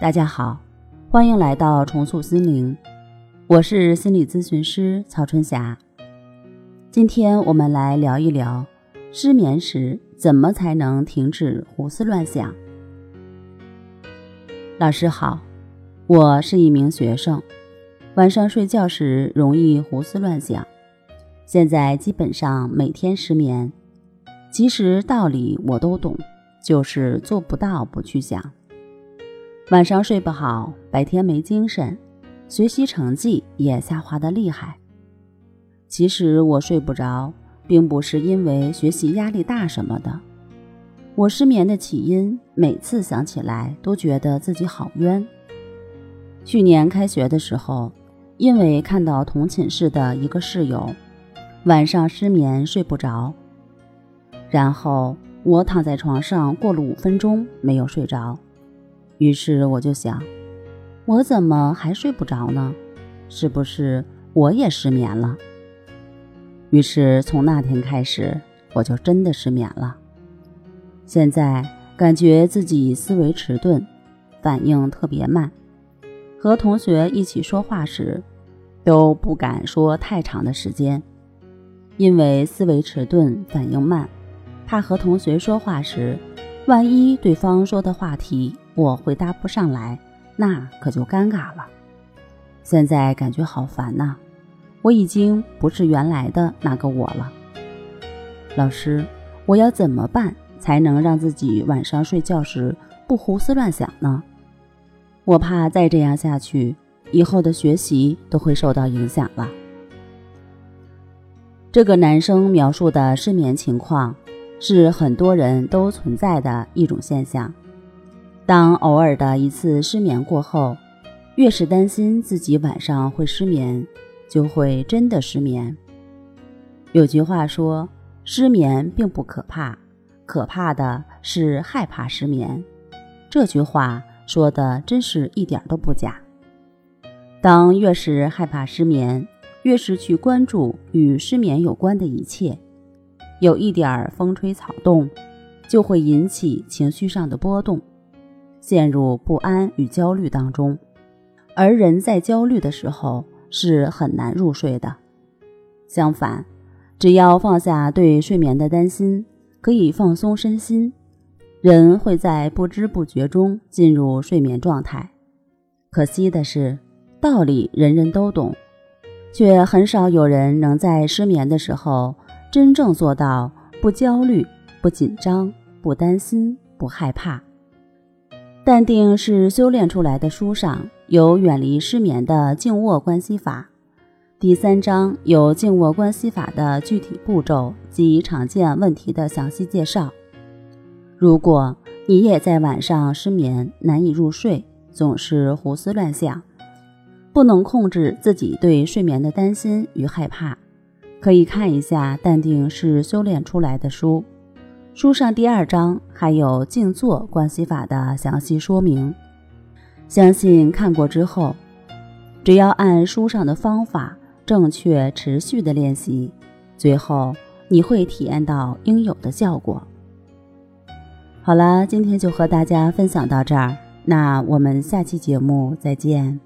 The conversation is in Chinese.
大家好，欢迎来到重塑心灵，我是心理咨询师曹春霞。今天我们来聊一聊失眠时怎么才能停止胡思乱想。老师好，我是一名学生，晚上睡觉时容易胡思乱想，现在基本上每天失眠。其实道理我都懂，就是做不到不去想。晚上睡不好，白天没精神，学习成绩也下滑的厉害。其实我睡不着，并不是因为学习压力大什么的。我失眠的起因，每次想起来都觉得自己好冤。去年开学的时候，因为看到同寝室的一个室友晚上失眠睡不着，然后我躺在床上过了五分钟没有睡着。于是我就想，我怎么还睡不着呢？是不是我也失眠了？于是从那天开始，我就真的失眠了。现在感觉自己思维迟钝，反应特别慢，和同学一起说话时，都不敢说太长的时间，因为思维迟钝、反应慢，怕和同学说话时，万一对方说的话题。我回答不上来，那可就尴尬了。现在感觉好烦呐，我已经不是原来的那个我了。老师，我要怎么办才能让自己晚上睡觉时不胡思乱想呢？我怕再这样下去，以后的学习都会受到影响了。这个男生描述的失眠情况，是很多人都存在的一种现象。当偶尔的一次失眠过后，越是担心自己晚上会失眠，就会真的失眠。有句话说：“失眠并不可怕，可怕的是害怕失眠。”这句话说的真是一点都不假。当越是害怕失眠，越是去关注与失眠有关的一切，有一点风吹草动，就会引起情绪上的波动。陷入不安与焦虑当中，而人在焦虑的时候是很难入睡的。相反，只要放下对睡眠的担心，可以放松身心，人会在不知不觉中进入睡眠状态。可惜的是，道理人人都懂，却很少有人能在失眠的时候真正做到不焦虑、不紧张、不担心、不害怕。淡定是修炼出来的。书上有远离失眠的静卧关系法，第三章有静卧关系法的具体步骤及常见问题的详细介绍。如果你也在晚上失眠，难以入睡，总是胡思乱想，不能控制自己对睡眠的担心与害怕，可以看一下《淡定是修炼出来的》书。书上第二章还有静坐观息法的详细说明，相信看过之后，只要按书上的方法正确持续的练习，最后你会体验到应有的效果。好了，今天就和大家分享到这儿，那我们下期节目再见。